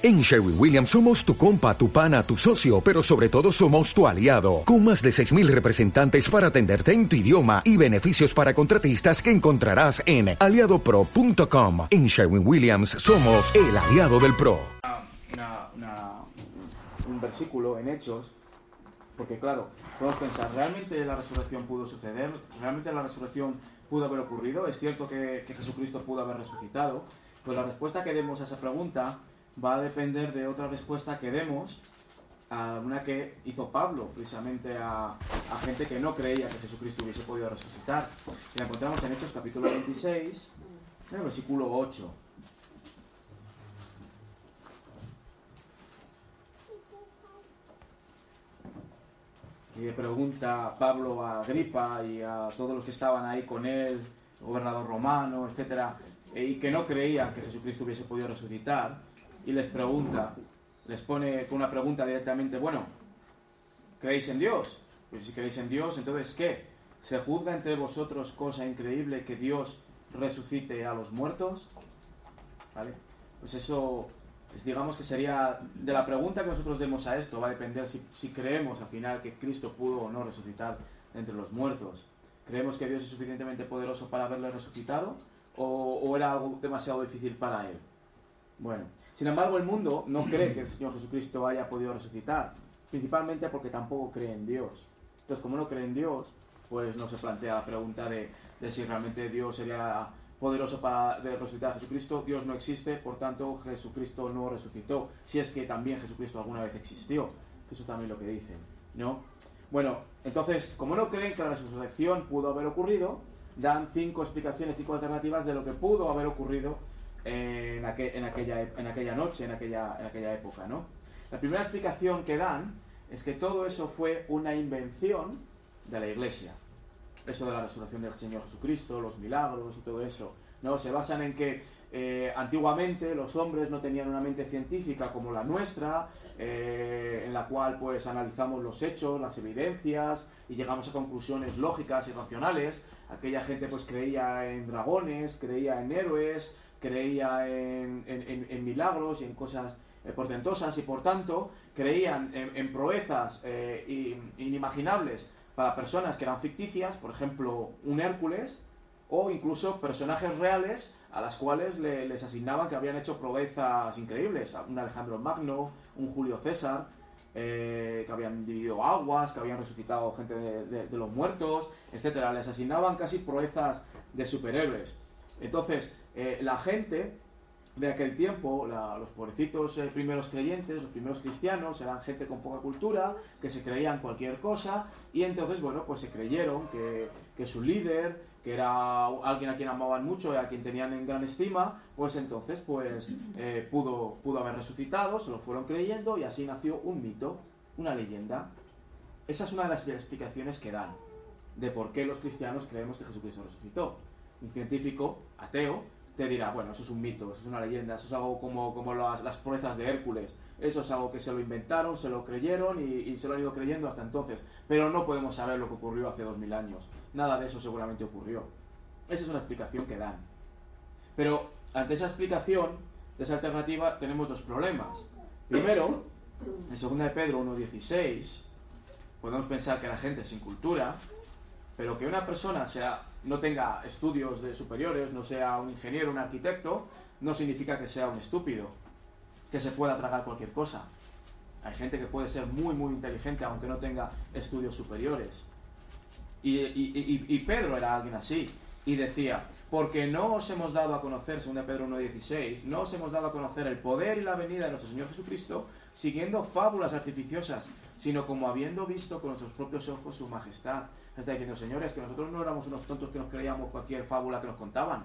En Sherwin Williams somos tu compa, tu pana, tu socio, pero sobre todo somos tu aliado, con más de 6.000 representantes para atenderte en tu idioma y beneficios para contratistas que encontrarás en aliadopro.com. En Sherwin Williams somos el aliado del PRO. Una- una- un versículo en Hechos, porque claro, podemos pensar, ¿realmente la resurrección pudo suceder? ¿Realmente la resurrección pudo haber ocurrido? ¿Es cierto que, que Jesucristo pudo haber resucitado? Pues la respuesta que demos a esa pregunta va a depender de otra respuesta que demos a una que hizo Pablo, precisamente a, gente que no creía que Jesucristo hubiese podido resucitar. Y la encontramos en Hechos capítulo 26, en el versículo 8. Y le pregunta Pablo a Agripa y a todos los que estaban ahí con él, gobernador romano, etcétera, y que no creían que Jesucristo hubiese podido resucitar, y les pregunta, les pone con una pregunta directamente, bueno, ¿creéis en Dios? Pues si creéis en Dios, entonces ¿qué? ¿Se juzga entre vosotros cosa increíble que Dios resucite a los muertos? ¿Vale? Pues eso, digamos que sería, de la pregunta que nosotros demos a esto, va a depender si, si creemos al final que Cristo pudo o no resucitar entre los muertos. ¿Creemos que Dios es suficientemente poderoso para haberle resucitado? ¿O, o era algo demasiado difícil para él? Bueno, sin embargo el mundo no cree que el Señor Jesucristo haya podido resucitar, principalmente porque tampoco cree en Dios. Entonces, como no cree en Dios, pues no se plantea la pregunta de, si realmente Dios sería poderoso para resucitar a Jesucristo. Dios no existe, por tanto Jesucristo no resucitó. Si es que también Jesucristo alguna vez existió. Eso también lo que dicen, ¿no? Bueno, entonces, como no creen que la resurrección pudo haber ocurrido, dan cinco explicaciones, cinco alternativas de lo que pudo haber ocurrido en, en aquella, en aquella noche, en aquella, en aquella época, ¿no? La primera explicación que dan es que todo eso fue una invención de la Iglesia. Eso de la resurrección del Señor Jesucristo, los milagros y todo eso, ¿no? Se basan en que eh, antiguamente los hombres no tenían una mente científica como la nuestra, eh, en la cual pues analizamos los hechos, las evidencias y llegamos a conclusiones lógicas y racionales. Aquella gente pues creía en dragones, creía en héroes, creía en, en- en- milagros y en cosas eh, portentosas y por tanto creían en, proezas eh, inimaginables para personas que eran ficticias, por ejemplo un Hércules, o incluso personajes reales a las cuales le- les asignaban que habían hecho proezas increíbles, un Alejandro Magno, un Julio César, eh, que habían dividido aguas, que habían resucitado gente de, de- de los muertos, etcétera. Les asignaban casi proezas de superhéroes. Entonces, eh, la gente de aquel tiempo, la- los pobrecitos eh, primeros creyentes, los primeros cristianos, eran gente con poca cultura, que se creían cualquier cosa, y entonces, bueno, pues se creyeron que, que su líder, que era alguien a quien amaban mucho y a quien tenían en gran estima, pues entonces, pues eh, pudo, pudo haber resucitado, se lo fueron creyendo, y así nació un mito, una leyenda. Esa es una de las explicaciones que dan de por qué los cristianos creemos que Jesucristo resucitó. Un científico ateo te dirá, bueno, eso es un mito, eso es una leyenda, eso es algo como, como las, las proezas de Hércules, eso es algo que se lo inventaron, se lo creyeron y, y se lo han ido creyendo hasta entonces, pero no podemos saber lo que ocurrió hace dos mil años, nada de eso seguramente ocurrió. Esa es una explicación que dan. Pero ante esa explicación, de esa alternativa, tenemos dos problemas. Primero, en 2 de Pedro 1.16, podemos pensar que la gente sin cultura, pero que una persona sea, no tenga estudios de superiores, no sea un ingeniero, un arquitecto, no significa que sea un estúpido, que se pueda tragar cualquier cosa. Hay gente que puede ser muy, muy inteligente aunque no tenga estudios superiores. Y, y- Pedro era alguien así. Y decía, porque no os hemos dado a conocer, según Pedro 1.16, no os hemos dado a conocer el poder y la venida de nuestro Señor Jesucristo siguiendo fábulas artificiosas, sino como habiendo visto con nuestros propios ojos su majestad. Está diciendo, señores, que nosotros no éramos unos tontos que nos creíamos cualquier fábula que nos contaban,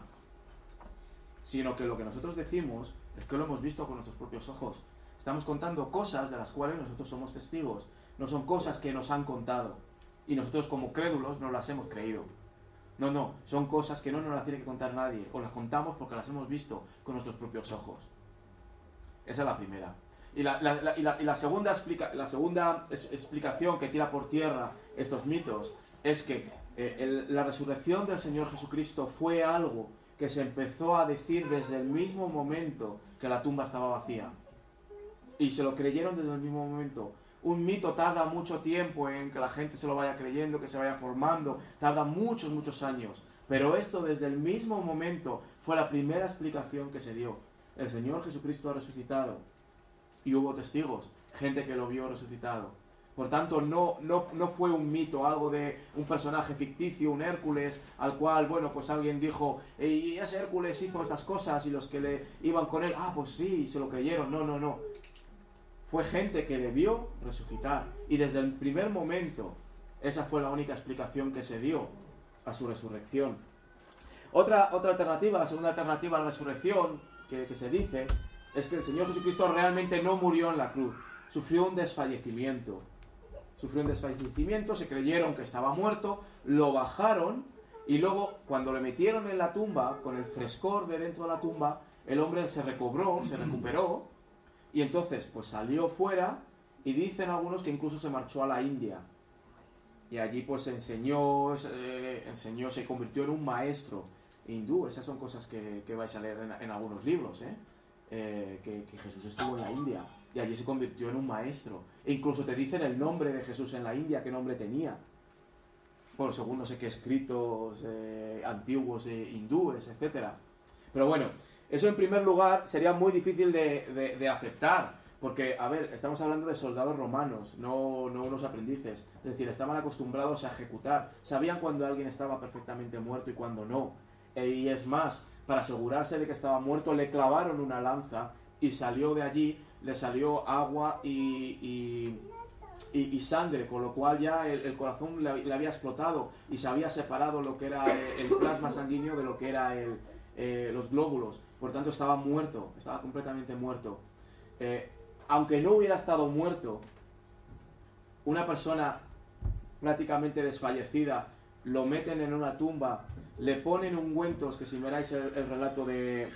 sino que lo que nosotros decimos es que lo hemos visto con nuestros propios ojos. Estamos contando cosas de las cuales nosotros somos testigos, no son cosas que nos han contado y nosotros como crédulos no las hemos creído. No, no, son cosas que no nos las tiene que contar nadie, o las contamos porque las hemos visto con nuestros propios ojos. Esa es la primera. Y la, segunda, explica- la segunda explicación que tira por tierra estos mitos es que eh, la resurrección del Señor Jesucristo fue algo que se empezó a decir desde el mismo momento que la tumba estaba vacía. Y se lo creyeron desde el mismo momento. Un mito tarda mucho tiempo en que la gente se lo vaya creyendo, que se vaya formando, tarda muchos, muchos años. Pero esto desde el mismo momento fue la primera explicación que se dio. El Señor Jesucristo ha resucitado. Y hubo testigos, gente que lo vio resucitado. Por tanto, no, no, no, fue un mito, algo de un personaje ficticio, un Hércules, al cual, bueno, pues alguien dijo, y ese Hércules hizo estas cosas y los que le iban con él, ah, pues sí, se lo creyeron. No, no, no. Fue gente que vio resucitar. Y desde el primer momento, esa fue la única explicación que se dio a su resurrección. Otra, otra alternativa, la segunda alternativa a la resurrección, que, que se dice, es que el Señor Jesucristo realmente no murió en la cruz, sufrió un desfallecimiento sufrió un desfallecimiento, se creyeron que estaba muerto, lo bajaron y luego cuando le metieron en la tumba, con el frescor de dentro de la tumba, el hombre se recobró, se recuperó y entonces pues salió fuera y dicen algunos que incluso se marchó a la India. Y allí pues enseñó, eh, enseñó, se convirtió en un maestro hindú. Esas son cosas que, vais a leer en, algunos libros, ¿eh? Eh, que, que Jesús estuvo en la India y allí se convirtió en un maestro. E incluso te dicen el nombre de Jesús en la India, qué nombre tenía. Por según no sé qué escritos eh, antiguos de hindúes, etc. Pero bueno, eso en primer lugar sería muy difícil de, aceptar. Porque, a ver, estamos hablando de soldados romanos, no, no unos aprendices. Es decir, estaban acostumbrados a ejecutar. Sabían cuando alguien estaba perfectamente muerto y cuando no. E, y es más, para asegurarse de que estaba muerto, le clavaron una lanza y salió de allí le salió agua y, y, sangre, con lo cual ya el, corazón le, había explotado y se había separado lo que era el, plasma sanguíneo de lo que era el, eh, los glóbulos. Por tanto, estaba muerto, estaba completamente muerto. Eh, aunque no hubiera estado muerto, una persona prácticamente desfallecida, lo meten en una tumba, le ponen ungüentos, que si miráis el, relato de,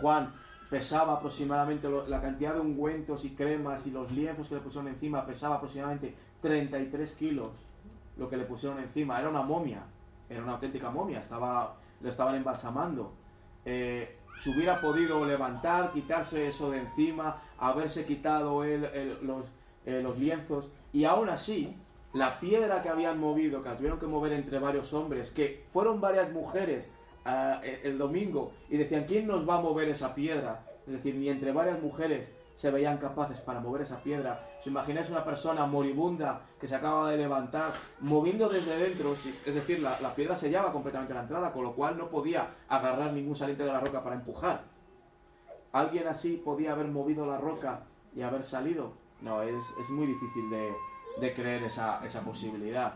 Juan, pesaba aproximadamente la cantidad de ungüentos y cremas y los lienzos que le pusieron encima pesaba aproximadamente 33 kilos lo que le pusieron encima era una momia era una auténtica momia estaba lo estaban embalsamando eh, se hubiera podido levantar quitarse eso de encima haberse quitado los, eh, los lienzos y aún así la piedra que habían movido que tuvieron que mover entre varios hombres que fueron varias mujeres e, el domingo y decían, ¿quién nos va a mover esa piedra? Es decir, ni entre varias mujeres se veían capaces para mover esa piedra. ¿Os imagináis una persona moribunda que se acaba de levantar, moviendo desde dentro? Es decir, la, la piedra sellaba completamente la entrada, con lo cual no podía agarrar ningún saliente de la roca para empujar. ¿Alguien así podía haber movido la roca y haber salido? No, es, es muy difícil de, de creer esa, esa posibilidad.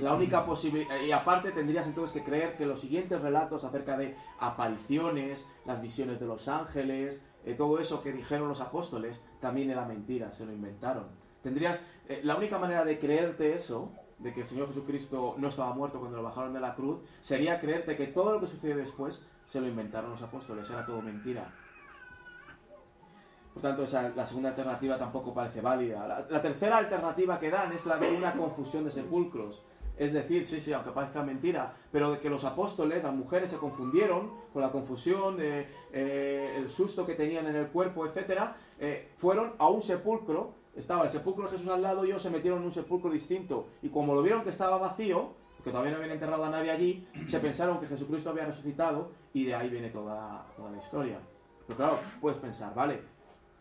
La única posibilidad, y aparte tendrías entonces que creer que los siguientes relatos acerca de apariciones, las visiones de los ángeles, eh, todo eso que dijeron los apóstoles, también era mentira, se lo inventaron. Tendrías, eh, la única manera de creerte eso, de que el Señor Jesucristo no estaba muerto cuando lo bajaron de la cruz, sería creerte que todo lo que sucede después se lo inventaron los apóstoles, era todo mentira. Por tanto, esa, la segunda alternativa tampoco parece válida. la tercera alternativa que dan es la de una confusión de sepulcros. Es decir, sí, sí, aunque parezca mentira, pero de que los apóstoles, las mujeres se confundieron con la confusión, eh, el susto que tenían en el cuerpo, etc., eh, fueron a un sepulcro, estaba el sepulcro de Jesús al lado y ellos se metieron en un sepulcro distinto. Y como lo vieron que estaba vacío, que todavía no habían enterrado a nadie allí, se pensaron que Jesucristo había resucitado y de ahí viene toda, toda la historia. Pero claro, puedes pensar, vale,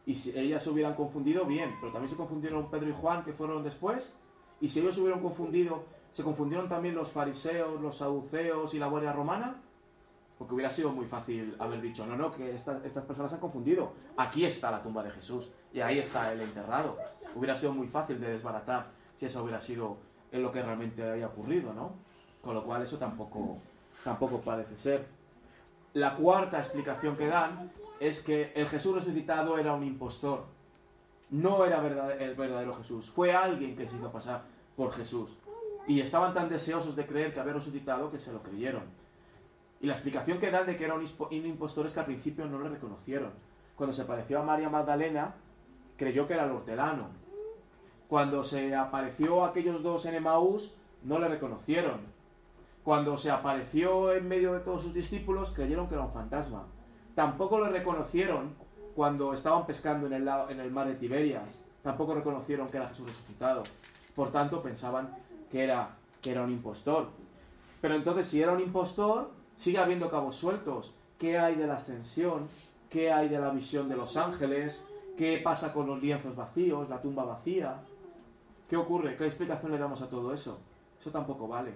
y si ellas se hubieran confundido, bien, pero también se confundieron Pedro y Juan, que fueron después, y si ellos se hubieran confundido ¿Se confundieron también los fariseos, los saduceos y la guardia romana? Porque hubiera sido muy fácil haber dicho, no, no, que estas, estas personas se han confundido. Aquí está la tumba de Jesús y ahí está el enterrado. Hubiera sido muy fácil de desbaratar si eso hubiera sido lo que realmente había ocurrido, ¿no? Con lo cual eso tampoco, tampoco parece ser. La cuarta explicación que dan es que el Jesús resucitado era un impostor. No era el verdadero Jesús. Fue alguien que se hizo pasar por Jesús. Y estaban tan deseosos de creer que había resucitado que se lo creyeron. Y la explicación que dan de que era un impostor es que al principio no le reconocieron. Cuando se apareció a María Magdalena, creyó que era el hortelano. Cuando se apareció a aquellos dos en Emaús, no le reconocieron. Cuando se apareció en medio de todos sus discípulos, creyeron que era un fantasma. Tampoco le reconocieron cuando estaban pescando en el, en el mar de Tiberias, tampoco reconocieron que era Jesús resucitado. Por tanto, pensaban que era, que era un impostor. Pero entonces, si era un impostor, sigue habiendo cabos sueltos. ¿Qué hay de la ascensión? ¿Qué hay de la visión de los ángeles? ¿Qué pasa con los lienzos vacíos, la tumba vacía? ¿Qué ocurre? ¿Qué explicación le damos a todo eso? Eso tampoco vale.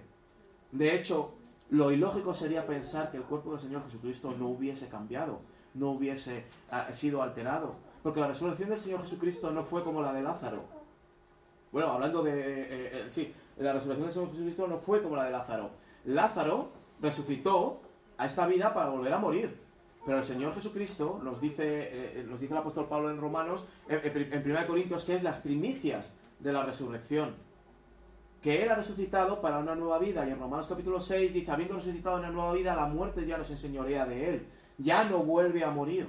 De hecho, lo ilógico sería pensar que el cuerpo del Señor Jesucristo no hubiese cambiado, no hubiese ah, sido alterado. Porque la resurrección del Señor Jesucristo no fue como la de Lázaro. Bueno, hablando de... Eh, eh, sí, la resurrección del Señor Jesucristo no fue como la de Lázaro. Lázaro resucitó a esta vida para volver a morir. Pero el Señor Jesucristo nos dice, eh, nos dice el apóstol Pablo en Romanos, en 1 Corintios, que es las primicias de la resurrección. Que Él ha resucitado para una nueva vida. Y en Romanos capítulo 6 dice, habiendo resucitado una nueva vida, la muerte ya nos enseñorea de Él. Ya no vuelve a morir.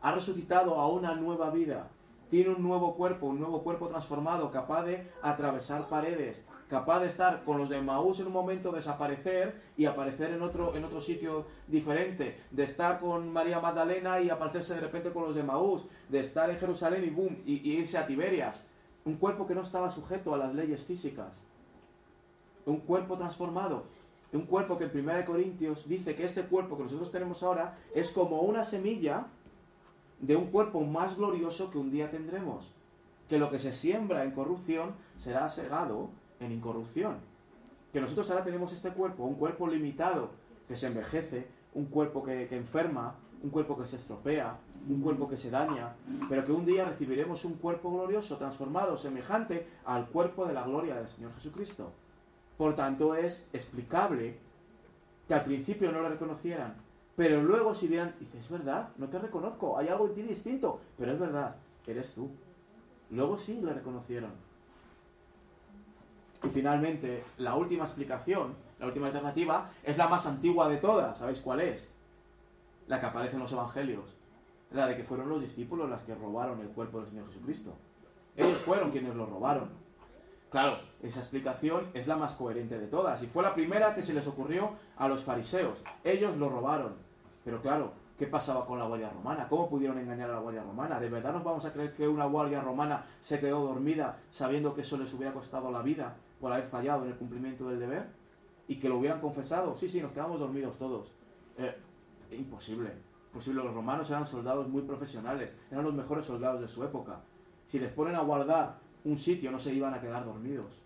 Ha resucitado a una nueva vida. Tiene un nuevo cuerpo, un nuevo cuerpo transformado, capaz de atravesar paredes, capaz de estar con los de Maús en un momento, desaparecer y aparecer en otro, en otro sitio diferente, de estar con María Magdalena y aparecerse de repente con los de Maús, de estar en Jerusalén y boom, y, irse a Tiberias. Un cuerpo que no estaba sujeto a las leyes físicas. Un cuerpo transformado. Un cuerpo que en 1 Corintios dice que este cuerpo que nosotros tenemos ahora es como una semilla de un cuerpo más glorioso que un día tendremos. Que lo que se siembra en corrupción será segado en incorrupción. Que nosotros ahora tenemos este cuerpo, un cuerpo limitado, que se envejece, un cuerpo que, enferma, un cuerpo que se estropea, un cuerpo que se daña, pero que un día recibiremos un cuerpo glorioso, transformado, semejante al cuerpo de la gloria del Señor Jesucristo. Por tanto, es explicable que al principio no lo reconocieran, pero luego si vieran, dice, es verdad, no te reconozco, hay algo en ti distinto, pero es verdad, eres tú. Luego sí le reconocieron. Y finalmente, la última explicación, la última alternativa, es la más antigua de todas. ¿Sabéis cuál es? La que aparece en los evangelios. La de que fueron los discípulos las que robaron el cuerpo del Señor Jesucristo. Ellos fueron quienes lo robaron. Claro, esa explicación es la más coherente de todas. Y fue la primera que se les ocurrió a los fariseos. Ellos lo robaron. Pero claro, ¿qué pasaba con la guardia romana? ¿Cómo pudieron engañar a la guardia romana? ¿De verdad nos vamos a creer que una guardia romana se quedó dormida sabiendo que eso les hubiera costado la vida por haber fallado en el cumplimiento del deber y que lo hubieran confesado. Sí, sí, nos quedamos dormidos todos. Eh, imposible. Imposible. Los romanos eran soldados muy profesionales, eran los mejores soldados de su época. Si les ponen a guardar un sitio, no se iban a quedar dormidos.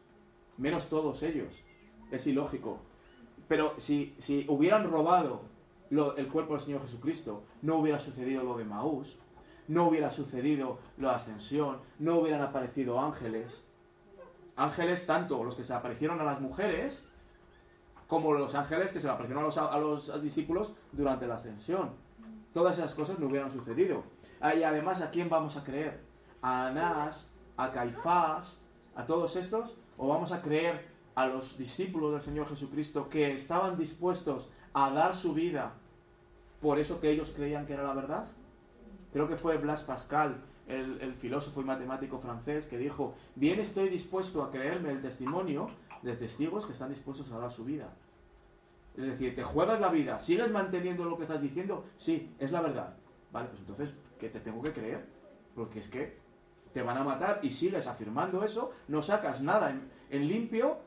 Menos todos ellos. Es ilógico. Pero si, si hubieran robado el cuerpo del Señor Jesucristo, no hubiera sucedido lo de Maús, no hubiera sucedido la ascensión, no hubieran aparecido ángeles, ángeles tanto los que se aparecieron a las mujeres como los ángeles que se aparecieron a los, discípulos durante la ascensión. Todas esas cosas no hubieran sucedido. Ah, y además, ¿a quién vamos a creer? ¿A Anás? ¿A Caifás? ¿A todos estos? ¿O vamos a creer a los discípulos del Señor Jesucristo que estaban dispuestos a dar su vida por eso que ellos creían que era la verdad? Creo que fue Blas Pascal el, filósofo y matemático francés que dijo, bien estoy dispuesto a creerme el testimonio de testigos que están dispuestos a dar su vida. Es decir, te juegas la vida, sigues manteniendo lo que estás diciendo, sí, es la verdad. Vale, pues entonces, ¿qué te tengo que creer? Porque es que te van a matar y sigues afirmando eso, no sacas nada en, limpio.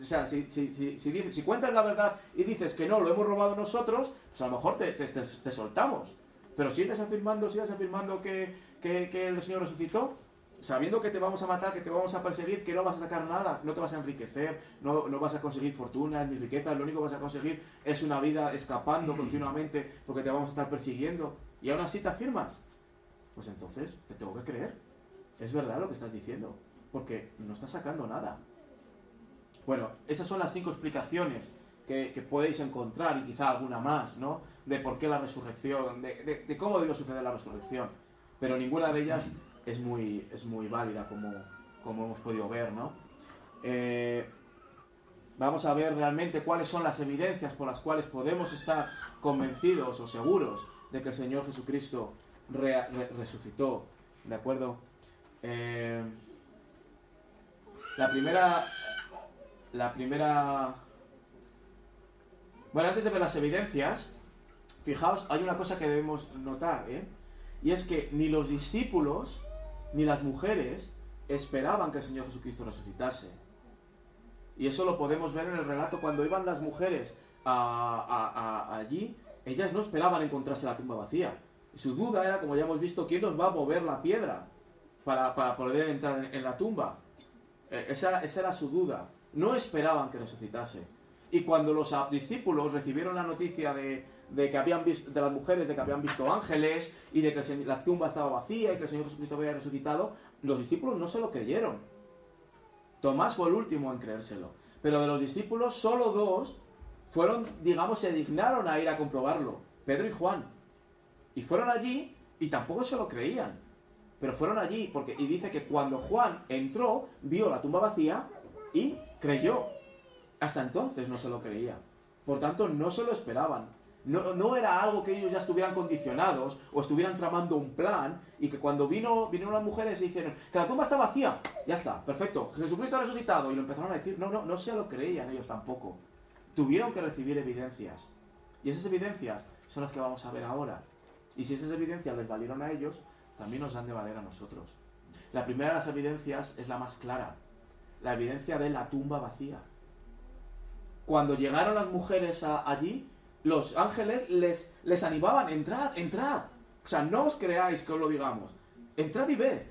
O sea, si, si, si, dices, si cuentas la verdad y dices que no, lo hemos robado nosotros, pues a lo mejor te, soltamos. Pero sigues afirmando, sigues afirmando que, que, el Señor resucitó, sabiendo que te vamos a matar, que te vamos a perseguir, que no vas a sacar nada, no te vas a enriquecer, no, no vas a conseguir fortuna ni riqueza, lo único que vas a conseguir es una vida escapando continuamente porque te vamos a estar persiguiendo. Y aún así te afirmas. Pues entonces te tengo que creer. Es verdad lo que estás diciendo, porque no estás sacando nada. Bueno, esas son las cinco explicaciones que, podéis encontrar y quizá alguna más, ¿no? De por qué la resurrección, de cómo debió suceder la resurrección pero ninguna de ellas es muy, es muy válida como, como hemos podido ver, ¿no? Eh, vamos a ver realmente cuáles son las evidencias por las cuales podemos estar convencidos o seguros de que el Señor Jesucristo resucitó, ¿de acuerdo? Eh, la primera, la primera, bueno, antes de ver las evidencias, fijaos, hay una cosa que debemos notar, ¿eh? Y es que ni los discípulos ni las mujeres esperaban que el Señor Jesucristo resucitase. Y eso lo podemos ver en el relato cuando iban las mujeres allí, ellas no esperaban encontrarse la tumba vacía. Su duda era, como ya hemos visto, ¿quién nos va a mover la piedra para, poder entrar en, la tumba? E, esa, esa era su duda. No esperaban que resucitase. Y cuando los discípulos recibieron la noticia de, que habían visto, de las mujeres, de que habían visto ángeles y de que la tumba estaba vacía y que el Señor Jesucristo había resucitado, los discípulos no se lo creyeron. Tomás fue el último en creérselo. Pero de los discípulos, solo dos fueron, digamos, se dignaron a ir a comprobarlo. Pedro y Juan. Y fueron allí y tampoco se lo creían. Pero fueron allí porque, y dice que cuando Juan entró, vio la tumba vacía y creyó. Hasta entonces no se lo creía. Por tanto, no se lo esperaban. No, no, era algo que ellos ya estuvieran condicionados o estuvieran tramando un plan y que cuando vino, vinieron las mujeres y dijeron que la tumba está vacía, ya está, perfecto, Jesucristo ha resucitado y lo empezaron a decir, no, no, no se lo creían ellos tampoco. Tuvieron que recibir evidencias. Y esas evidencias son las que vamos a ver ahora. Y si esas evidencias les valieron a ellos, también nos han de valer a nosotros. La primera de las evidencias es la más clara, la evidencia de la tumba vacía. Cuando llegaron las mujeres allí, los ángeles les, les animaban, entrad, entrad. O sea, no os creáis que os lo digamos. Entrad y ved.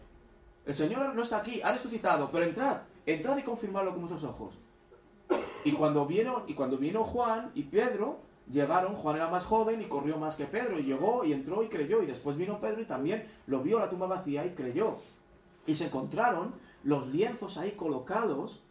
El Señor no está aquí, ha resucitado, pero entrad, entrad y confirmadlo con vuestros ojos. Y cuando vieron, y cuando vino Juan y Pedro, llegaron, Juan era más joven y corrió más que Pedro, y llegó y entró y creyó, y después vino Pedro y también lo vio la tumba vacía y creyó. Y se encontraron los lienzos ahí colocados.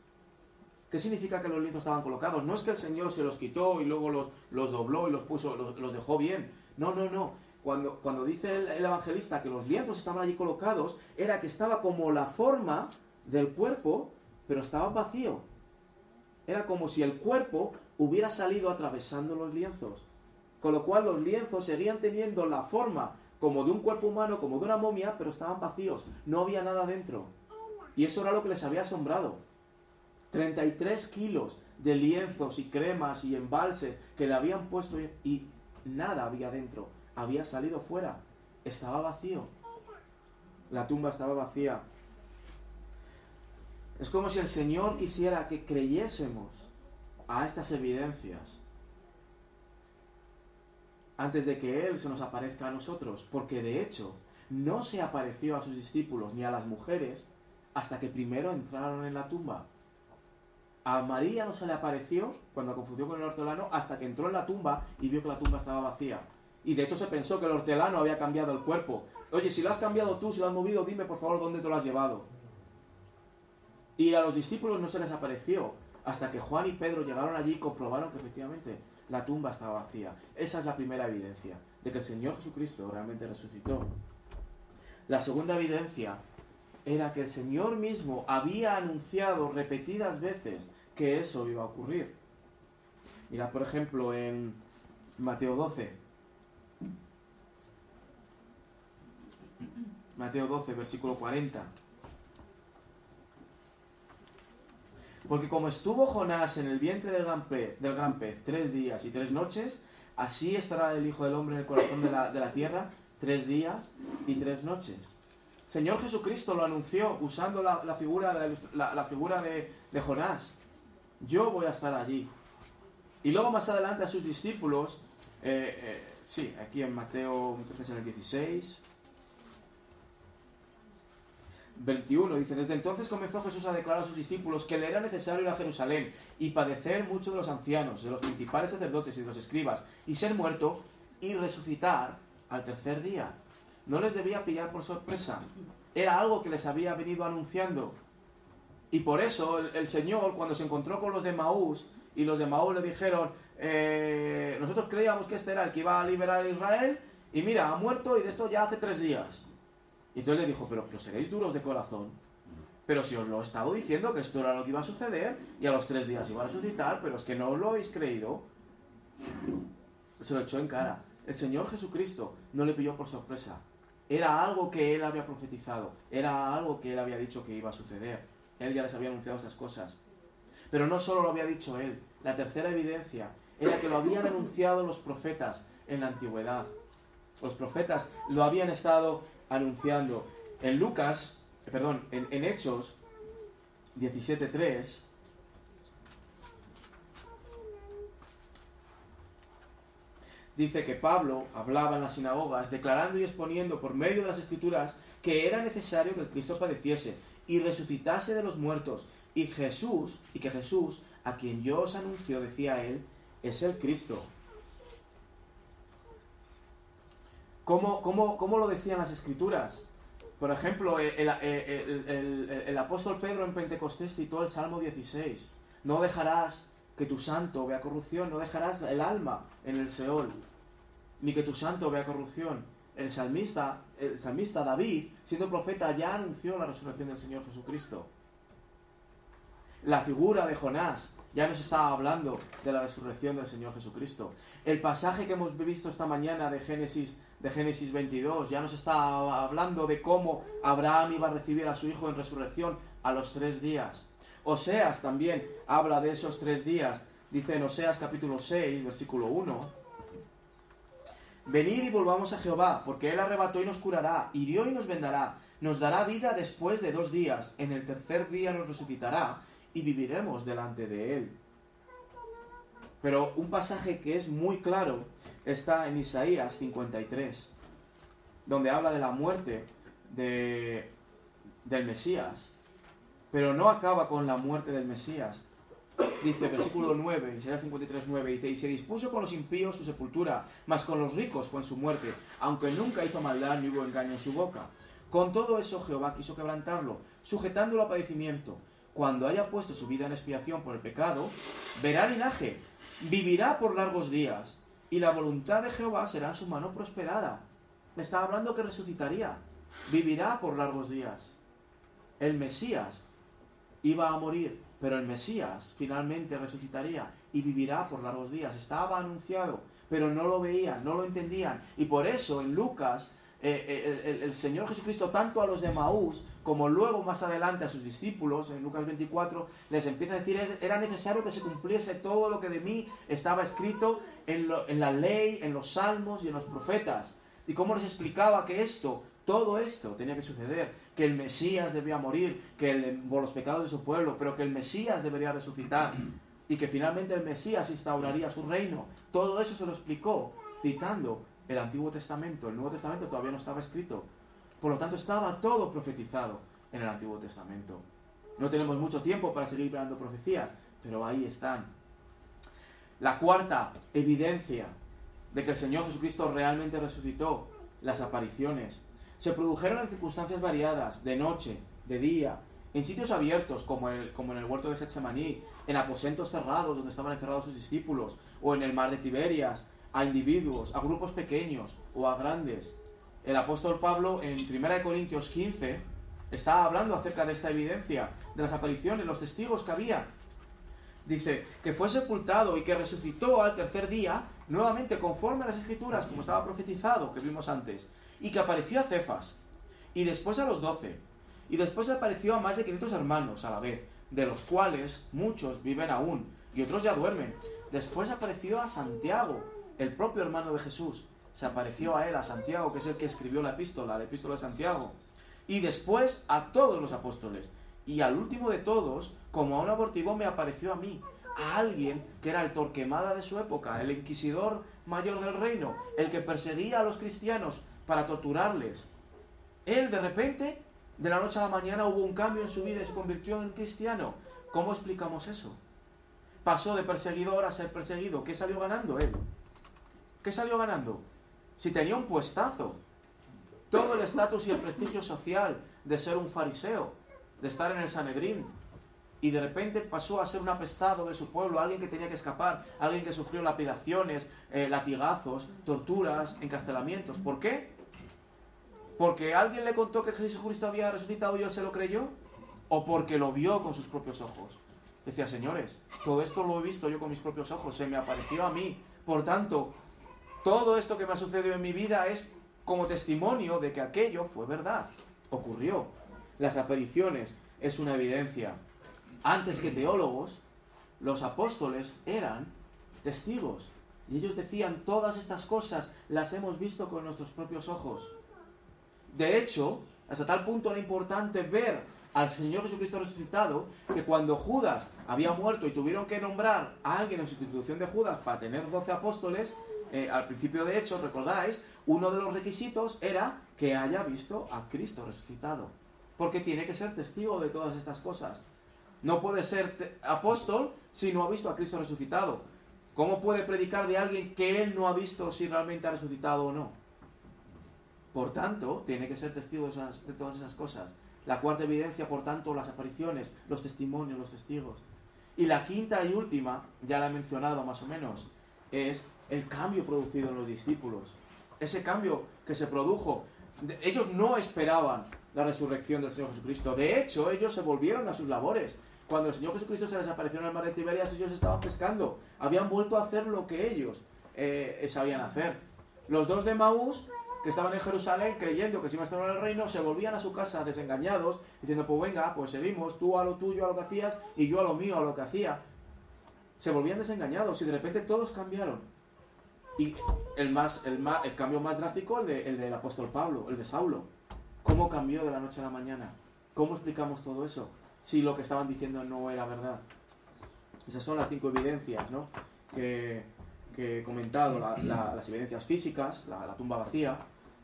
¿Qué significa que los lienzos estaban colocados? No es que el Señor se los quitó y luego los, los dobló y los puso, los, dejó bien. No, no, no. Cuando, cuando dice el, el evangelista que los lienzos estaban allí colocados, era que estaba como la forma del cuerpo, pero estaba vacío. Era como si el cuerpo hubiera salido atravesando los lienzos. Con lo cual los lienzos seguían teniendo la forma como de un cuerpo humano, como de una momia, pero estaban vacíos. No había nada dentro. Y eso era lo que les había asombrado. 33 kilos de lienzos y cremas y embalses que le habían puesto y nada había dentro. Había salido fuera. Estaba vacío. La tumba estaba vacía. Es como si el Señor quisiera que creyésemos a estas evidencias antes de que Él se nos aparezca a nosotros, porque de hecho no se apareció a sus discípulos ni a las mujeres hasta que primero entraron en la tumba. A María no se le apareció cuando confundió con el hortelano hasta que entró en la tumba y vio que la tumba estaba vacía. Y de hecho se pensó que el hortelano había cambiado el cuerpo. Oye, si lo has cambiado tú, si lo has movido, dime por favor dónde te lo has llevado. Y a los discípulos no se les apareció hasta que Juan y Pedro llegaron allí y comprobaron que efectivamente la tumba estaba vacía. Esa es la primera evidencia de que el Señor Jesucristo realmente resucitó. La segunda evidencia era que el Señor mismo había anunciado repetidas veces que eso iba a ocurrir. Mira, por ejemplo, en Mateo 12. Mateo 12, versículo 40. Porque como estuvo Jonás en el vientre del gran pez tres días y tres noches, así estará el Hijo del Hombre en el corazón de la, tierra tres días y tres noches. Señor Jesucristo lo anunció usando la, figura, de, la, figura de, Jonás. Yo voy a estar allí. Y luego más adelante a sus discípulos, eh, eh, sí, aquí en Mateo, entonces en el 16, 21 dice, desde entonces comenzó Jesús a declarar a sus discípulos que le era necesario ir a Jerusalén y padecer mucho de los ancianos, de los principales sacerdotes y de los escribas, y ser muerto y resucitar al tercer día. No les debía pillar por sorpresa. Era algo que les había venido anunciando. Y por eso el, Señor, cuando se encontró con los de Maús, y los de Maús le dijeron, eh, nosotros creíamos que este era el que iba a liberar a Israel, y mira, ha muerto y de esto ya hace tres días. Y entonces le dijo, pero, pero seréis duros de corazón. Pero si os lo he estado diciendo que esto era lo que iba a suceder y a los tres días iba a resucitar, pero es que no lo habéis creído. Se lo echó en cara. El Señor Jesucristo no le pilló por sorpresa. Era algo que él había profetizado. Era algo que él había dicho que iba a suceder. Él ya les había anunciado esas cosas. Pero no solo lo había dicho él. La tercera evidencia era que lo habían anunciado los profetas en la antigüedad. los profetas lo habían estado anunciando. En Lucas, eh, perdón, en, en Hechos 17.3, dice que Pablo hablaba en las sinagogas, declarando y exponiendo por medio de las escrituras que era necesario que el Cristo padeciese y resucitase de los muertos, y Jesús, y que Jesús, a quien yo os anuncio, decía él, es el Cristo. ¿Cómo, cómo, lo decían las escrituras? Por ejemplo, el, el, apóstol Pedro en Pentecostés citó el Salmo 16. No dejarás que tu santo vea corrupción, no dejarás el alma en el Seol, ni que tu santo vea corrupción. El salmista, el salmista David, siendo profeta, ya anunció la resurrección del Señor Jesucristo. La figura de Jonás ya nos estaba hablando de la resurrección del Señor Jesucristo. El pasaje que hemos visto esta mañana de Génesis, de Génesis 22 ya nos está hablando de cómo Abraham iba a recibir a su hijo en resurrección a los tres días. Oseas también habla de esos tres días. Dice en Oseas capítulo 6, versículo 1. Venid y volvamos a Jehová, porque Él arrebató y nos curará, hirió y nos vendará, nos dará vida después de dos días, en el tercer día nos resucitará, y viviremos delante de Él. Pero un pasaje que es muy claro está en Isaías 53, donde habla de la muerte de, del Mesías, pero no acaba con la muerte del Mesías. Dice, versículo 9, Isaías 53, 9, dice, y se dispuso con los impíos su sepultura, mas con los ricos fue en su muerte, aunque nunca hizo maldad ni hubo engaño en su boca. Con todo eso Jehová quiso quebrantarlo, sujetándolo a padecimiento, cuando haya puesto su vida en expiación por el pecado, verá linaje, vivirá por largos días, y la voluntad de Jehová será en su mano prosperada. Me estaba hablando que resucitaría, vivirá por largos días. El Mesías iba a morir, pero el Mesías finalmente resucitaría y vivirá por largos días. Estaba anunciado, pero no lo veían, no lo entendían. Y por eso en Lucas eh, eh, el, Señor Jesucristo tanto a los de Maús como luego más adelante a sus discípulos, en Lucas 24, les empieza a decir, era necesario que se cumpliese todo lo que de mí estaba escrito en, en la ley, en los salmos y en los profetas. Y cómo les explicaba que esto, todo esto tenía que suceder, que el Mesías debía morir, que el, por los pecados de su pueblo, pero que el Mesías debería resucitar y que finalmente el Mesías instauraría su reino. Todo eso se lo explicó citando el Antiguo Testamento, el Nuevo Testamento todavía no estaba escrito. Por lo tanto, estaba todo profetizado en el Antiguo Testamento. No tenemos mucho tiempo para seguir creando profecías, pero ahí están. La cuarta evidencia de que el Señor Jesucristo realmente resucitó, las apariciones. Se produjeron en circunstancias variadas, de noche, de día, en sitios abiertos como, el, como en el huerto de Getsemaní, en aposentos cerrados donde estaban encerrados sus discípulos, o en el mar de Tiberias, a individuos, a grupos pequeños o a grandes. El apóstol Pablo en 1 Corintios 15 está hablando acerca de esta evidencia, de las apariciones, los testigos que había. Dice que fue sepultado y que resucitó al tercer día, nuevamente conforme a las escrituras, como estaba profetizado, que vimos antes, y que apareció a Cefas, y después a los doce, y después apareció a más de 500 hermanos a la vez, de los cuales muchos viven aún, y otros ya duermen. Después apareció a Santiago, el propio hermano de Jesús se apareció a él, a Santiago, que es el que escribió la epístola, la epístola de Santiago, y después a todos los apóstoles. Y al último de todos, como a un abortivo, me apareció a mí, a alguien que era el Torquemada de su época, el inquisidor mayor del reino, el que perseguía a los cristianos para torturarles. Él de repente, de la noche a la mañana, hubo un cambio en su vida y se convirtió en cristiano. ¿Cómo explicamos eso? Pasó de perseguidor a ser perseguido. ¿Qué salió ganando él? ¿Qué salió ganando? Si tenía un puestazo, todo el estatus y el prestigio social de ser un fariseo, de estar en el Sanedrín, y de repente pasó a ser un apestado de su pueblo, alguien que tenía que escapar, alguien que sufrió lapidaciones, eh, latigazos, torturas, encarcelamientos. ¿Por qué? ¿Porque alguien le contó que Jesucristo había resucitado y él se lo creyó? ¿O porque lo vio con sus propios ojos? Decía, señores, todo esto lo he visto yo con mis propios ojos, se me apareció a mí. Por tanto, todo esto que me ha sucedido en mi vida es como testimonio de que aquello fue verdad, ocurrió. Las apariciones es una evidencia. Antes que teólogos, los apóstoles eran testigos. Y ellos decían, todas estas cosas las hemos visto con nuestros propios ojos. De hecho, hasta tal punto era importante ver al Señor Jesucristo resucitado que cuando Judas había muerto y tuvieron que nombrar a alguien en sustitución de Judas para tener doce apóstoles, eh, al principio de hecho, recordáis, uno de los requisitos era que haya visto a Cristo resucitado. Porque tiene que ser testigo de todas estas cosas. No puede ser apóstol si no ha visto a Cristo resucitado. ¿Cómo puede predicar de alguien que él no ha visto si realmente ha resucitado o no? Por tanto, tiene que ser testigo de, todas esas cosas. La cuarta evidencia, por tanto, las apariciones, los testimonios, los testigos. Y la quinta y última, ya la he mencionado más o menos, es el cambio producido en los discípulos. Ese cambio que se produjo. Ellos no esperaban la resurrección del Señor Jesucristo. De hecho, ellos se volvieron a sus labores. Cuando el Señor Jesucristo se desapareció en el mar de Tiberias, ellos estaban pescando. Habían vuelto a hacer lo que ellos eh, sabían hacer. Los dos de Maús, que estaban en Jerusalén creyendo que si iban a estar el reino, se volvían a su casa desengañados, diciendo, pues venga, pues seguimos, tú a lo tuyo, a lo que hacías, y yo a lo mío, a lo que hacía. Se volvían desengañados y de repente todos cambiaron. Y el, más, el, más, el cambio más drástico, el, de, el del apóstol Pablo, el de Saulo ¿Cómo cambió de la noche a la mañana? ¿Cómo explicamos todo eso? Si lo que estaban diciendo no era verdad. Esas son las cinco evidencias ¿no? que, he comentado. las evidencias físicas, la, tumba vacía.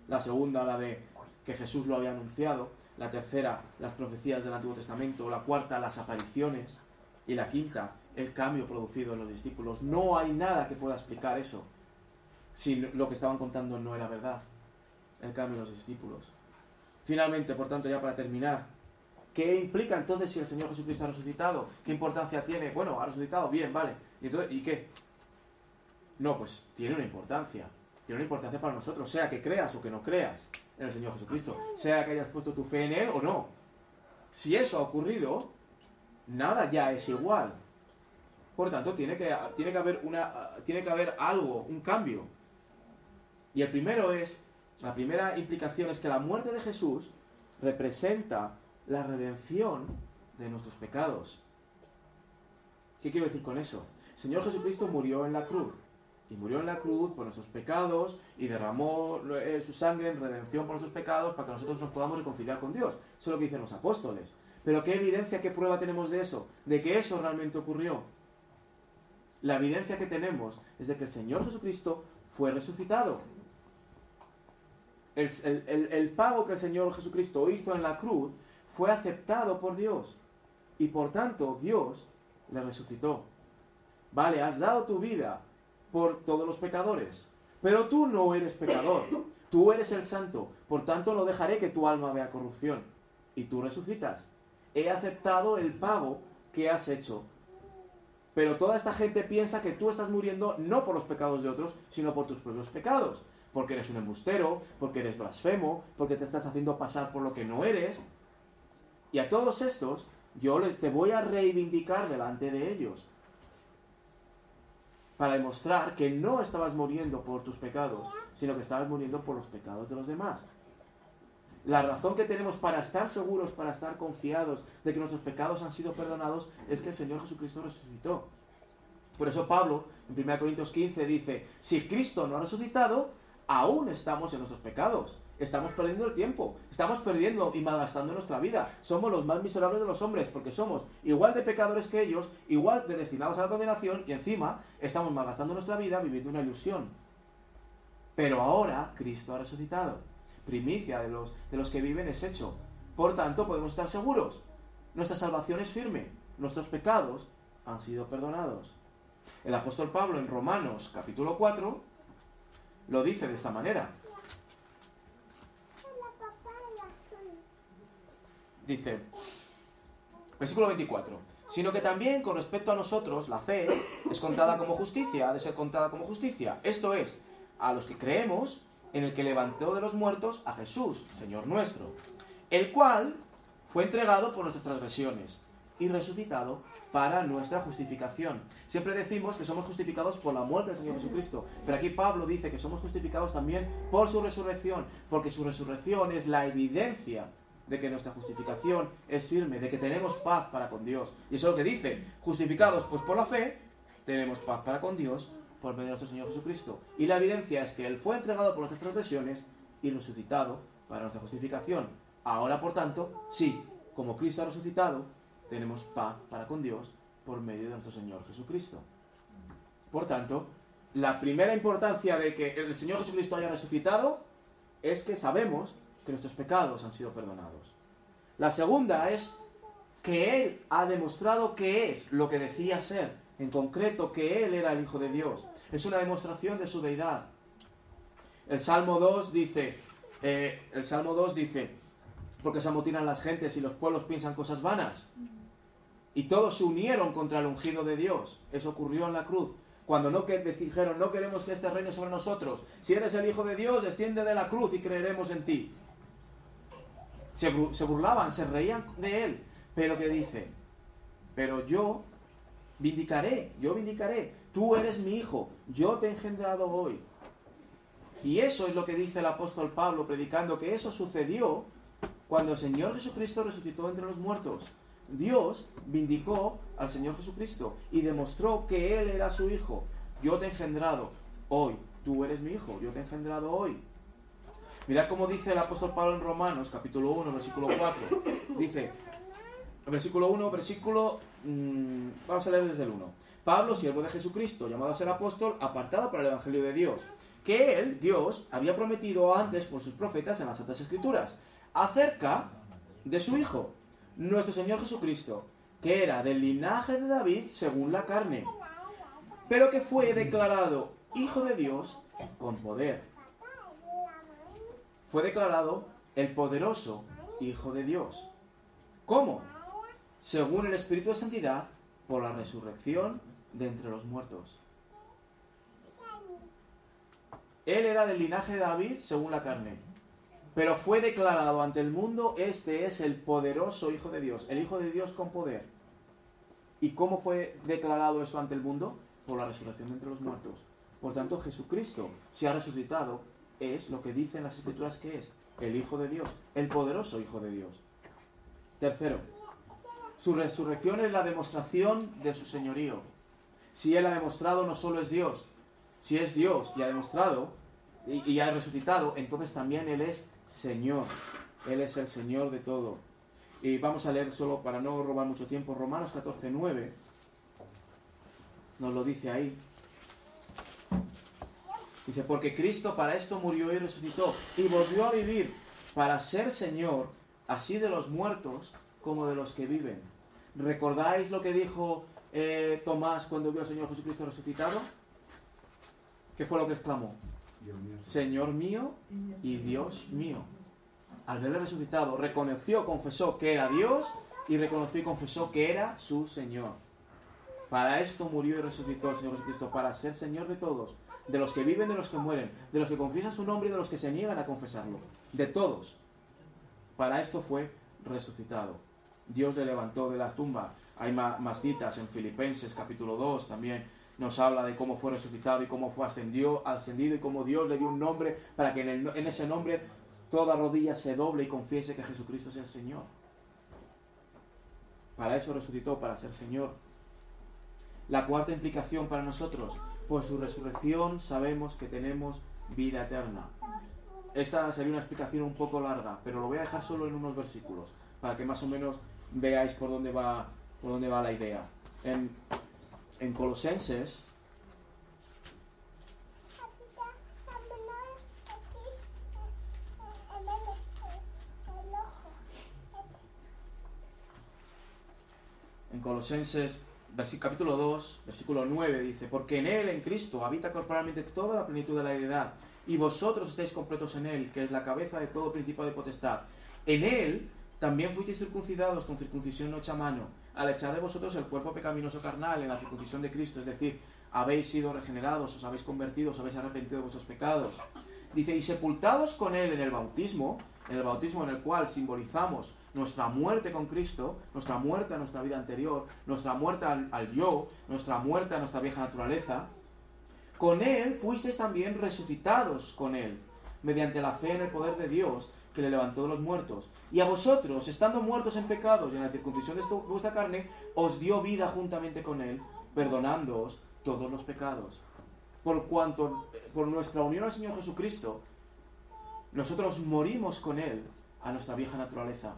La segunda, la de que Jesús lo había anunciado. La tercera, las profecías del Antiguo Testamento. La cuarta, las apariciones. Y la quinta, el cambio producido en los discípulos. No hay nada que pueda explicar eso si lo que estaban contando no era verdad. El cambio en los discípulos. Finalmente, por tanto, ya para terminar, ¿qué implica entonces si el Señor Jesucristo ha resucitado? ¿Qué importancia tiene? Bueno, ha resucitado, bien, vale. ¿Y, entonces, ¿y qué? No, pues tiene una importancia. Tiene una importancia para nosotros, sea que creas o que no creas en el Señor Jesucristo, sea que hayas puesto tu fe en Él o no. Si eso ha ocurrido, nada ya es igual. Por tanto, tiene que, tiene que, haber, una, tiene que haber algo, un cambio. Y el primero es la primera implicación es que la muerte de Jesús representa la redención de nuestros pecados. ¿Qué quiero decir con eso? El Señor Jesucristo murió en la cruz. Y murió en la cruz por nuestros pecados y derramó eh, su sangre en redención por nuestros pecados para que nosotros nos podamos reconciliar con Dios. Eso es lo que dicen los apóstoles. Pero ¿qué evidencia, qué prueba tenemos de eso? De que eso realmente ocurrió. La evidencia que tenemos es de que el Señor Jesucristo fue resucitado el, pago que el Señor Jesucristo hizo en la cruz fue aceptado por Dios. Y por tanto Dios le resucitó. Vale, has dado tu vida por todos los pecadores. Pero tú no eres pecador. Tú eres el santo. Por tanto no dejaré que tu alma vea corrupción. Y tú resucitas. He aceptado el pago que has hecho. Pero toda esta gente piensa que tú estás muriendo no por los pecados de otros, sino por tus propios pecados porque eres un embustero, porque eres blasfemo, porque te estás haciendo pasar por lo que no eres. Y a todos estos yo te voy a reivindicar delante de ellos para demostrar que no estabas muriendo por tus pecados, sino que estabas muriendo por los pecados de los demás. La razón que tenemos para estar seguros, para estar confiados de que nuestros pecados han sido perdonados, es que el Señor Jesucristo resucitó. Por eso Pablo, en 1 Corintios 15, dice, si Cristo no ha resucitado, aún estamos en nuestros pecados. Estamos perdiendo el tiempo, estamos perdiendo y malgastando nuestra vida. Somos los más miserables de los hombres porque somos igual de pecadores que ellos, igual de destinados a la condenación y encima estamos malgastando nuestra vida viviendo una ilusión. Pero ahora Cristo ha resucitado. Primicia de los, de los que viven es hecho. Por tanto, podemos estar seguros. Nuestra salvación es firme. Nuestros pecados han sido perdonados. El apóstol Pablo en Romanos capítulo 4 lo dice de esta manera. Dice, versículo 24, sino que también con respecto a nosotros la fe es contada como justicia, ha de ser contada como justicia. Esto es, a los que creemos en el que levantó de los muertos a Jesús, Señor nuestro, el cual fue entregado por nuestras transgresiones y resucitado para nuestra justificación. Siempre decimos que somos justificados por la muerte del Señor Jesucristo, pero aquí Pablo dice que somos justificados también por su resurrección, porque su resurrección es la evidencia de que nuestra justificación es firme, de que tenemos paz para con Dios. Y eso es lo que dice, justificados pues por la fe, tenemos paz para con Dios por medio de nuestro Señor Jesucristo. Y la evidencia es que Él fue entregado por nuestras transgresiones y resucitado para nuestra justificación. Ahora, por tanto, sí, como Cristo ha resucitado, tenemos paz para con Dios por medio de nuestro Señor Jesucristo. Por tanto, la primera importancia de que el Señor Jesucristo haya resucitado es que sabemos que nuestros pecados han sido perdonados. La segunda es que Él ha demostrado que es lo que decía ser, en concreto que Él era el Hijo de Dios. Es una demostración de su deidad. El Salmo 2 dice, eh, el Salmo 2 dice, porque se amotinan las gentes y los pueblos piensan cosas vanas. Y todos se unieron contra el ungido de Dios. Eso ocurrió en la cruz. Cuando no que dijeron, no queremos que este reino sobre nosotros. Si eres el Hijo de Dios, desciende de la cruz y creeremos en ti. Se, se burlaban, se reían de él. Pero que dice, pero yo vindicaré, yo vindicaré. Tú eres mi hijo, yo te he engendrado hoy. Y eso es lo que dice el apóstol Pablo predicando, que eso sucedió cuando el Señor Jesucristo resucitó entre los muertos. Dios vindicó al Señor Jesucristo y demostró que Él era su Hijo. Yo te he engendrado hoy. Tú eres mi Hijo. Yo te he engendrado hoy. Mirad cómo dice el apóstol Pablo en Romanos, capítulo 1, versículo 4. Dice, versículo 1, versículo... Mm, vamos a leer desde el 1. Pablo, siervo de Jesucristo, llamado a ser apóstol, apartado para el Evangelio de Dios, que Él, Dios, había prometido antes por sus profetas en las Santas Escrituras, acerca de su Hijo nuestro Señor Jesucristo, que era del linaje de David según la carne, pero que fue declarado Hijo de Dios con poder. Fue declarado el poderoso Hijo de Dios. ¿Cómo? Según el Espíritu de Santidad, por la resurrección de entre los muertos. Él era del linaje de David según la carne, pero fue declarado ante el mundo, este es el poderoso Hijo de Dios, el Hijo de Dios con poder. ¿Y cómo fue declarado eso ante el mundo? Por la resurrección de entre los muertos. Por tanto, Jesucristo, si ha resucitado, es lo que dicen las Escrituras que es, el Hijo de Dios, el poderoso Hijo de Dios. Tercero, su resurrección es la demostración de su señorío. Si Él ha demostrado, no solo es Dios, si es Dios y ha demostrado y, ha resucitado, entonces también Él es Señor. Él es el Señor de todo. Y vamos a leer solo para no robar mucho tiempo, Romanos 14, 9. Nos lo dice ahí. Dice, porque Cristo para esto murió y resucitó y volvió a vivir para ser Señor, así de los muertos como de los que viven. ¿Recordáis lo que dijo eh, Tomás cuando vio al Señor Jesucristo resucitado? ¿Qué fue lo que exclamó? Señor mío y Dios mío. Al verle resucitado, reconoció, confesó que era Dios y reconoció y confesó que era su Señor. Para esto murió y resucitó el Señor Jesucristo, para ser Señor de todos, de los que viven, de los que mueren, de los que confiesan su nombre y de los que se niegan a confesarlo, de todos. Para esto fue resucitado. Dios le levantó de la tumba. Hay más citas en Filipenses capítulo 2 también nos habla de cómo fue resucitado y cómo fue ascendido, ascendido y cómo Dios le dio un nombre para que en, en ese nombre toda rodilla se doble y confiese que Jesucristo es el Señor. Para eso resucitó, para ser Señor. La cuarta implicación para nosotros, por su resurrección sabemos que tenemos vida eterna. Esta sería una explicación un poco larga, pero lo voy a dejar solo en unos versículos, para que más o menos veáis por dónde va, por dónde va la idea. En en Colosenses, en Colosenses capítulo 2, versículo 9 dice, porque en Él, en Cristo, habita corporalmente toda la plenitud de la deidad, y vosotros estáis completos en Él, que es la cabeza de todo principio de potestad. En Él también fuisteis circuncidados con circuncisión no hecha mano, al echar de vosotros el cuerpo pecaminoso carnal en la circuncisión de Cristo, es decir, habéis sido regenerados, os habéis convertido, os habéis arrepentido de vuestros pecados. Dice, y sepultados con Él en el bautismo, en el bautismo en el cual simbolizamos nuestra muerte con Cristo, nuestra muerte a nuestra vida anterior, nuestra muerte al, yo, nuestra muerte a nuestra vieja naturaleza, con Él fuisteis también resucitados con Él, mediante la fe en el poder de Dios, que le levantó de los muertos. Y a vosotros, estando muertos en pecados y en la circuncisión de vuestra carne, os dio vida juntamente con él, perdonándoos todos los pecados. por cuanto, por nuestra unión al Señor Jesucristo, nosotros morimos con Él a nuestra vieja naturaleza,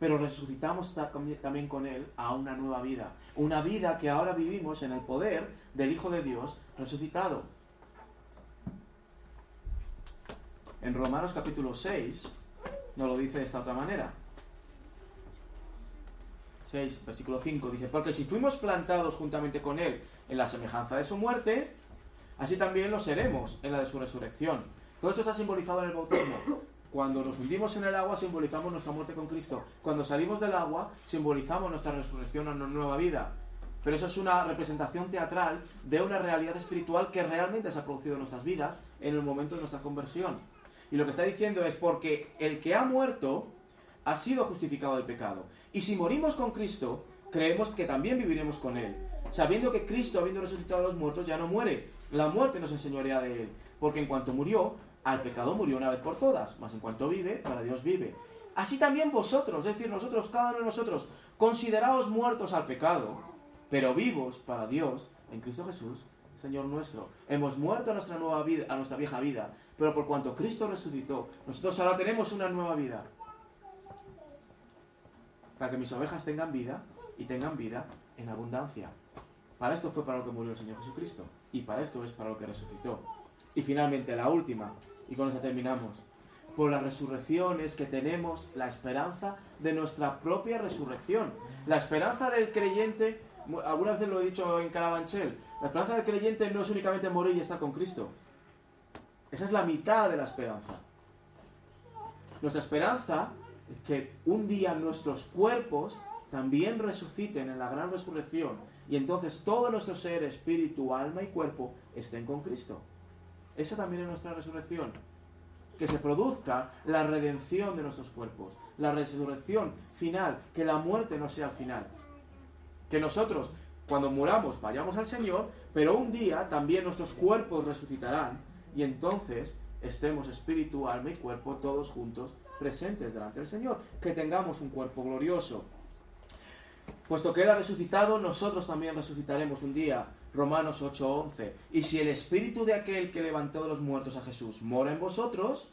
pero resucitamos también con Él a una nueva vida. Una vida que ahora vivimos en el poder del Hijo de Dios resucitado. En Romanos capítulo 6 nos lo dice de esta otra manera. 6, versículo 5 dice, porque si fuimos plantados juntamente con Él en la semejanza de su muerte, así también lo seremos en la de su resurrección. Todo esto está simbolizado en el bautismo. Cuando nos hundimos en el agua simbolizamos nuestra muerte con Cristo. Cuando salimos del agua simbolizamos nuestra resurrección a una nueva vida. Pero eso es una representación teatral de una realidad espiritual que realmente se ha producido en nuestras vidas en el momento de nuestra conversión. Y lo que está diciendo es porque el que ha muerto ha sido justificado del pecado. Y si morimos con Cristo, creemos que también viviremos con Él, sabiendo que Cristo, habiendo resucitado a los muertos, ya no muere. La muerte nos enseñorea de Él, porque en cuanto murió, al pecado murió una vez por todas, mas en cuanto vive, para Dios vive. Así también vosotros, es decir, nosotros, cada uno de nosotros, consideraos muertos al pecado, pero vivos para Dios en Cristo Jesús, Señor nuestro. Hemos muerto a nuestra nueva vida, a nuestra vieja vida, pero por cuanto Cristo resucitó, nosotros ahora tenemos una nueva vida para que mis ovejas tengan vida y tengan vida en abundancia. Para esto fue para lo que murió el Señor Jesucristo y para esto es para lo que resucitó. Y finalmente la última, y con esta terminamos. Por la resurrección es que tenemos la esperanza de nuestra propia resurrección. La esperanza del creyente, alguna vez lo he dicho en Carabanchel, la esperanza del creyente no es únicamente morir y estar con Cristo. Esa es la mitad de la esperanza. Nuestra esperanza que un día nuestros cuerpos también resuciten en la gran resurrección y entonces todo nuestro ser, espíritu, alma y cuerpo estén con Cristo. Esa también es nuestra resurrección. Que se produzca la redención de nuestros cuerpos, la resurrección final, que la muerte no sea final. Que nosotros, cuando muramos, vayamos al Señor, pero un día también nuestros cuerpos resucitarán y entonces estemos espíritu, alma y cuerpo todos juntos presentes delante del Señor, que tengamos un cuerpo glorioso. Puesto que Él ha resucitado, nosotros también resucitaremos un día. Romanos 8:11. Y si el espíritu de aquel que levantó de los muertos a Jesús mora en vosotros,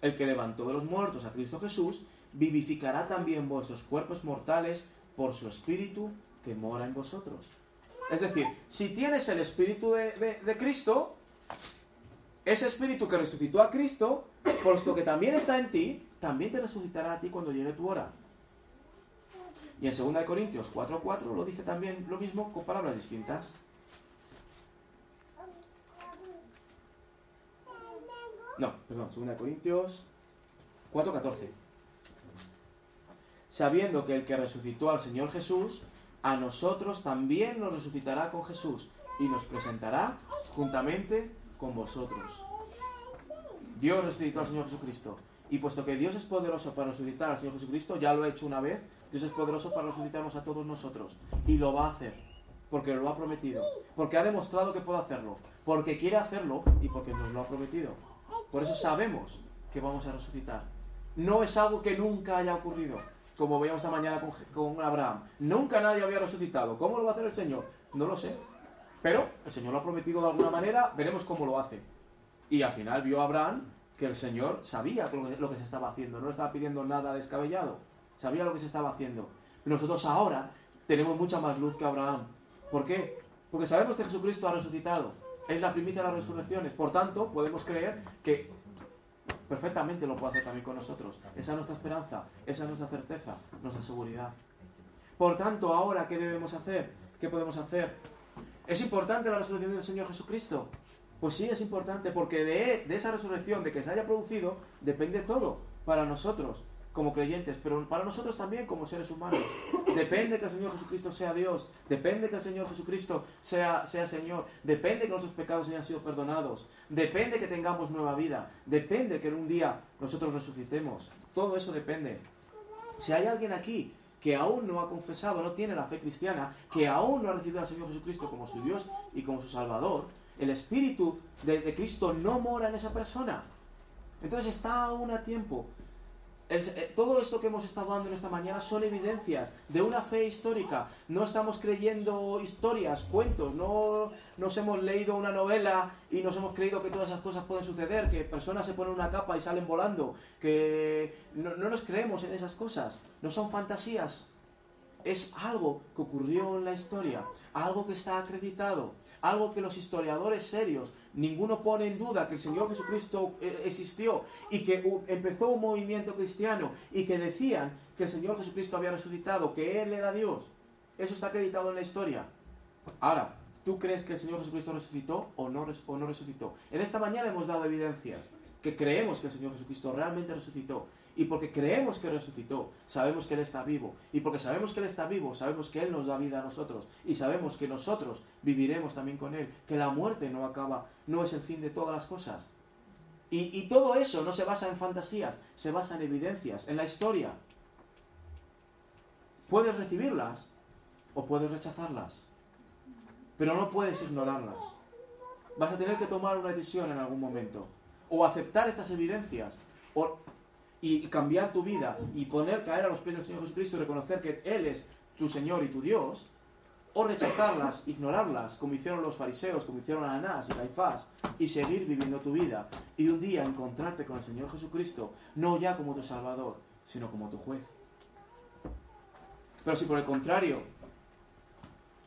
el que levantó de los muertos a Cristo Jesús, vivificará también vuestros cuerpos mortales por su espíritu que mora en vosotros. Es decir, si tienes el espíritu de, de Cristo, ese espíritu que resucitó a Cristo, puesto que también está en ti, también te resucitará a ti cuando llegue tu hora. Y en 2 Corintios 4.4 lo dice también lo mismo con palabras distintas. No, perdón, 2 Corintios 4.14. Sabiendo que el que resucitó al Señor Jesús, a nosotros también nos resucitará con Jesús y nos presentará juntamente con vosotros. Dios resucitó al Señor Jesucristo. Y puesto que Dios es poderoso para resucitar al Señor Jesucristo, ya lo ha hecho una vez, Dios es poderoso para resucitarnos a todos nosotros. Y lo va a hacer. Porque lo ha prometido. Porque ha demostrado que puede hacerlo. Porque quiere hacerlo y porque nos lo ha prometido. Por eso sabemos que vamos a resucitar. No es algo que nunca haya ocurrido. Como veíamos esta mañana con, Abraham. Nunca nadie había resucitado. ¿Cómo lo va a hacer el Señor? No lo sé. Pero el Señor lo ha prometido de alguna manera, veremos cómo lo hace. Y al final vio a Abraham que el Señor sabía lo que se estaba haciendo, no estaba pidiendo nada descabellado, sabía lo que se estaba haciendo. nosotros ahora tenemos mucha más luz que Abraham. ¿Por qué? Porque sabemos que Jesucristo ha resucitado. Es la primicia de las resurrecciones. Por tanto, podemos creer que perfectamente lo puede hacer también con nosotros. Esa es nuestra esperanza, esa es nuestra certeza, nuestra seguridad. Por tanto, ahora, ¿qué debemos hacer? ¿Qué podemos hacer? ¿Es importante la resurrección del Señor Jesucristo? Pues sí, es importante, porque de, de, esa resurrección, de que se haya producido, depende todo para nosotros como creyentes, pero para nosotros también como seres humanos. Depende que el Señor Jesucristo sea Dios, depende que el Señor Jesucristo sea, sea Señor, depende que nuestros pecados hayan sido perdonados, depende que tengamos nueva vida, depende que en un día nosotros resucitemos. Todo eso depende. Si hay alguien aquí que aún no ha confesado, no tiene la fe cristiana, que aún no ha recibido al Señor Jesucristo como su Dios y como su Salvador, el Espíritu de, Cristo no mora en esa persona. Entonces está aún a tiempo. Eh, todo esto que hemos estado hablando en esta mañana son evidencias de una fe histórica. No estamos creyendo historias, cuentos, no nos hemos leído una novela y nos hemos creído que todas esas cosas pueden suceder, que personas se ponen una capa y salen volando, que no nos creemos en esas cosas, no son fantasías. Es algo que ocurrió en la historia, algo que está acreditado, algo que los historiadores serios Ninguno pone en duda que el Señor Jesucristo eh, existió y que empezó un movimiento cristiano y que decían que el Señor Jesucristo había resucitado, que Él era Dios. Eso está acreditado en la historia. Ahora, ¿tú crees que el Señor Jesucristo resucitó o no, o no resucitó? En esta mañana hemos dado evidencias que creemos que el Señor Jesucristo realmente resucitó y porque creemos que resucitó, sabemos que Él está vivo. Y porque sabemos que Él está vivo, sabemos que Él nos da vida a nosotros. Y sabemos que nosotros viviremos también con Él. Que la muerte no acaba, no es el fin de todas las cosas. Y, y todo eso no se basa en fantasías, se basa en evidencias, en la historia. Puedes recibirlas o puedes rechazarlas. Pero no puedes ignorarlas. Vas a tener que tomar una decisión en algún momento. O aceptar estas evidencias. O y cambiar tu vida y poner caer a los pies del Señor Jesucristo y reconocer que Él es tu Señor y tu Dios, o rechazarlas, ignorarlas, como hicieron los fariseos, como hicieron Anás y Caifás, y seguir viviendo tu vida, y un día encontrarte con el Señor Jesucristo, no ya como tu Salvador, sino como tu juez. Pero si por el contrario,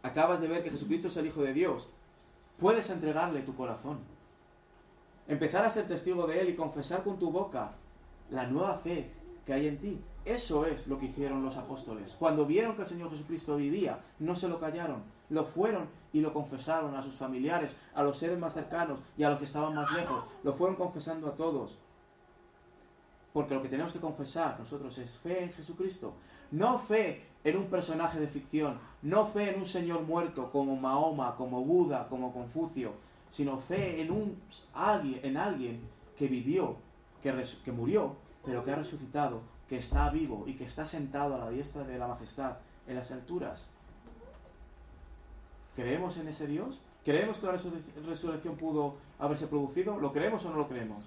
acabas de ver que Jesucristo es el Hijo de Dios, puedes entregarle tu corazón, empezar a ser testigo de Él y confesar con tu boca la nueva fe que hay en ti. Eso es lo que hicieron los apóstoles. Cuando vieron que el Señor Jesucristo vivía, no se lo callaron, lo fueron y lo confesaron a sus familiares, a los seres más cercanos y a los que estaban más lejos. Lo fueron confesando a todos. Porque lo que tenemos que confesar nosotros es fe en Jesucristo. No fe en un personaje de ficción, no fe en un Señor muerto como Mahoma, como Buda, como Confucio, sino fe en, un, en alguien que vivió que, murió, pero que ha resucitado, que está vivo y que está sentado a la diestra de la majestad en las alturas. ¿Creemos en ese Dios? ¿Creemos que la resurrección pudo haberse producido? ¿Lo creemos o no lo creemos?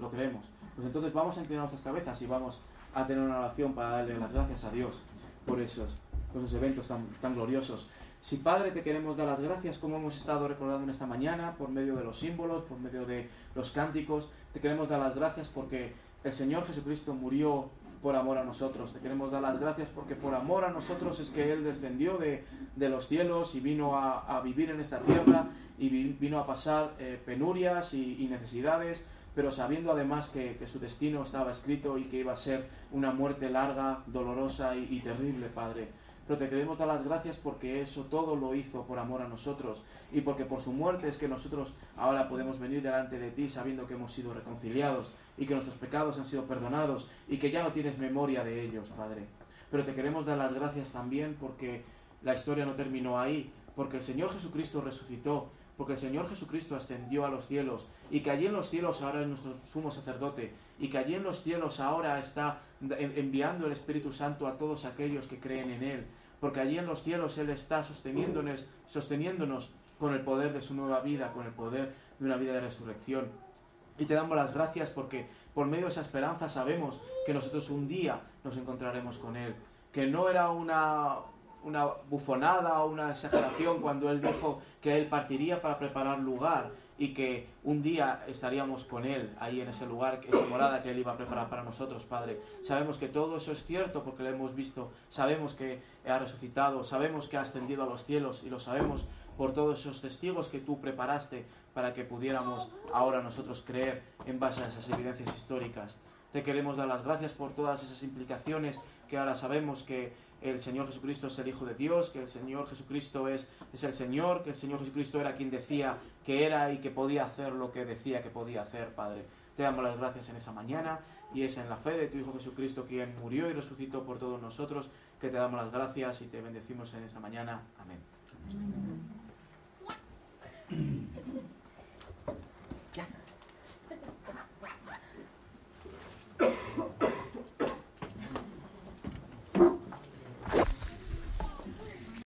Lo creemos. Pues entonces vamos a inclinar nuestras cabezas y vamos a tener una oración para darle las gracias a Dios por esos, por esos eventos tan, tan gloriosos. Si Padre te queremos dar las gracias como hemos estado recordando en esta mañana, por medio de los símbolos, por medio de los cánticos, te queremos dar las gracias porque el Señor Jesucristo murió por amor a nosotros. Te queremos dar las gracias porque por amor a nosotros es que Él descendió de, los cielos y vino a, vivir en esta tierra y vino a pasar eh, penurias y, necesidades, pero sabiendo además que, su destino estaba escrito y que iba a ser una muerte larga, dolorosa y terrible, Padre pero te queremos dar las gracias porque eso todo lo hizo por amor a nosotros y porque por su muerte es que nosotros ahora podemos venir delante de ti sabiendo que hemos sido reconciliados y que nuestros pecados han sido perdonados y que ya no tienes memoria de ellos, Padre. Pero te queremos dar las gracias también porque la historia no terminó ahí, porque el Señor Jesucristo resucitó, porque el Señor Jesucristo ascendió a los cielos y que allí en los cielos ahora es nuestro sumo sacerdote y que allí en los cielos ahora está enviando el Espíritu Santo a todos aquellos que creen en Él, porque allí en los cielos Él está sosteniéndonos, sosteniéndonos con el poder de su nueva vida, con el poder de una vida de resurrección. Y te damos las gracias porque por medio de esa esperanza sabemos que nosotros un día nos encontraremos con Él, que no era una, una bufonada o una exageración cuando Él dijo que Él partiría para preparar lugar, y que un día estaríamos con Él ahí en ese lugar, esa morada que Él iba a preparar para nosotros, Padre. Sabemos que todo eso es cierto porque lo hemos visto, sabemos que ha resucitado, sabemos que ha ascendido a los cielos y lo sabemos por todos esos testigos que tú preparaste para que pudiéramos ahora nosotros creer en base a esas evidencias históricas. Te queremos dar las gracias por todas esas implicaciones que ahora sabemos que el Señor Jesucristo es el Hijo de Dios, que el Señor Jesucristo es, es el Señor, que el Señor Jesucristo era quien decía que era y que podía hacer lo que decía que podía hacer, Padre. Te damos las gracias en esa mañana y es en la fe de tu Hijo Jesucristo quien murió y resucitó por todos nosotros, que te damos las gracias y te bendecimos en esta mañana. Amén. Amén.